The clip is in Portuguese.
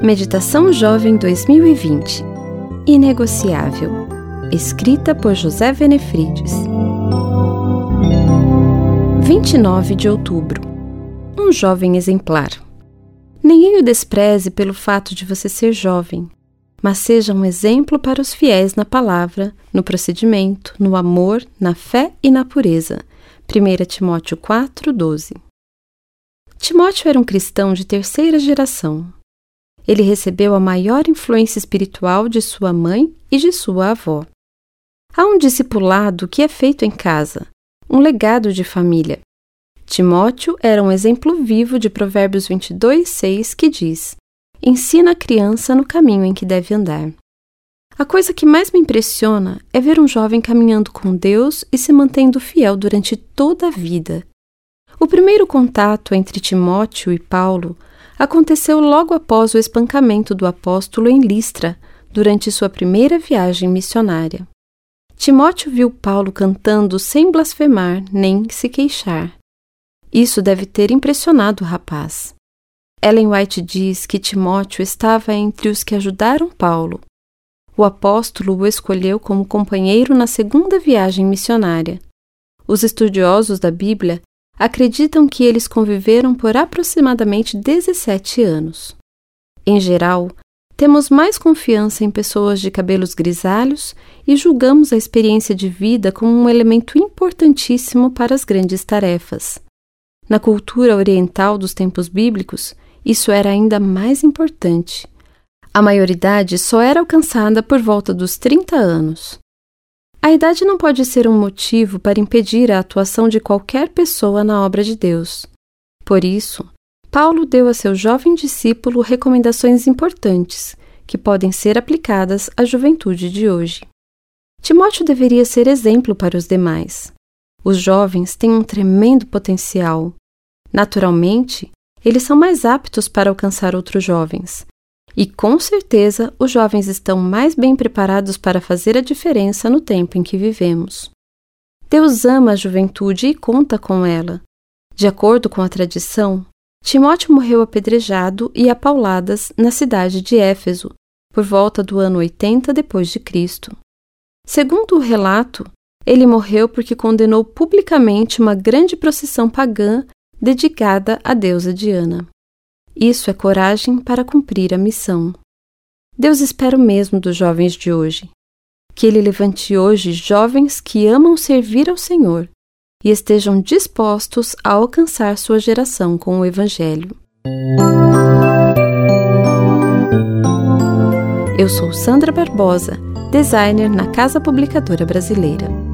Meditação Jovem 2020 Inegociável. Escrita por José Venefrides. 29 de outubro. Um jovem exemplar. Ninguém o despreze pelo fato de você ser jovem, mas seja um exemplo para os fiéis na palavra, no procedimento, no amor, na fé e na pureza. 1 Timóteo 4, 12. Timóteo era um cristão de terceira geração. Ele recebeu a maior influência espiritual de sua mãe e de sua avó. Há um discipulado que é feito em casa, um legado de família. Timóteo era um exemplo vivo de Provérbios 22, 6, que diz: Ensina a criança no caminho em que deve andar. A coisa que mais me impressiona é ver um jovem caminhando com Deus e se mantendo fiel durante toda a vida. O primeiro contato entre Timóteo e Paulo aconteceu logo após o espancamento do apóstolo em Listra, durante sua primeira viagem missionária. Timóteo viu Paulo cantando sem blasfemar nem se queixar. Isso deve ter impressionado o rapaz. Ellen White diz que Timóteo estava entre os que ajudaram Paulo. O apóstolo o escolheu como companheiro na segunda viagem missionária. Os estudiosos da Bíblia acreditam que eles conviveram por aproximadamente 17 anos. Em geral, temos mais confiança em pessoas de cabelos grisalhos e julgamos a experiência de vida como um elemento importantíssimo para as grandes tarefas. Na cultura oriental dos tempos bíblicos, isso era ainda mais importante. A maioridade só era alcançada por volta dos 30 anos. A idade não pode ser um motivo para impedir a atuação de qualquer pessoa na obra de Deus. Por isso, Paulo deu a seu jovem discípulo recomendações importantes que podem ser aplicadas à juventude de hoje. Timóteo deveria ser exemplo para os demais. Os jovens têm um tremendo potencial. Naturalmente, eles são mais aptos para alcançar outros jovens, e com certeza os jovens estão mais bem preparados para fazer a diferença no tempo em que vivemos. Deus ama a juventude e conta com ela. De acordo com a tradição, Timóteo morreu apedrejado e a pauladas na cidade de Éfeso, por volta do ano 80 depois de Cristo. Segundo o relato, ele morreu porque condenou publicamente uma grande procissão pagã dedicada à deusa Diana. Isso é coragem para cumprir a missão. Deus espera o mesmo dos jovens de hoje. Que Ele levante hoje jovens que amam servir ao Senhor e estejam dispostos a alcançar sua geração com o Evangelho. Eu sou Sandra Barbosa, designer na Casa Publicadora Brasileira.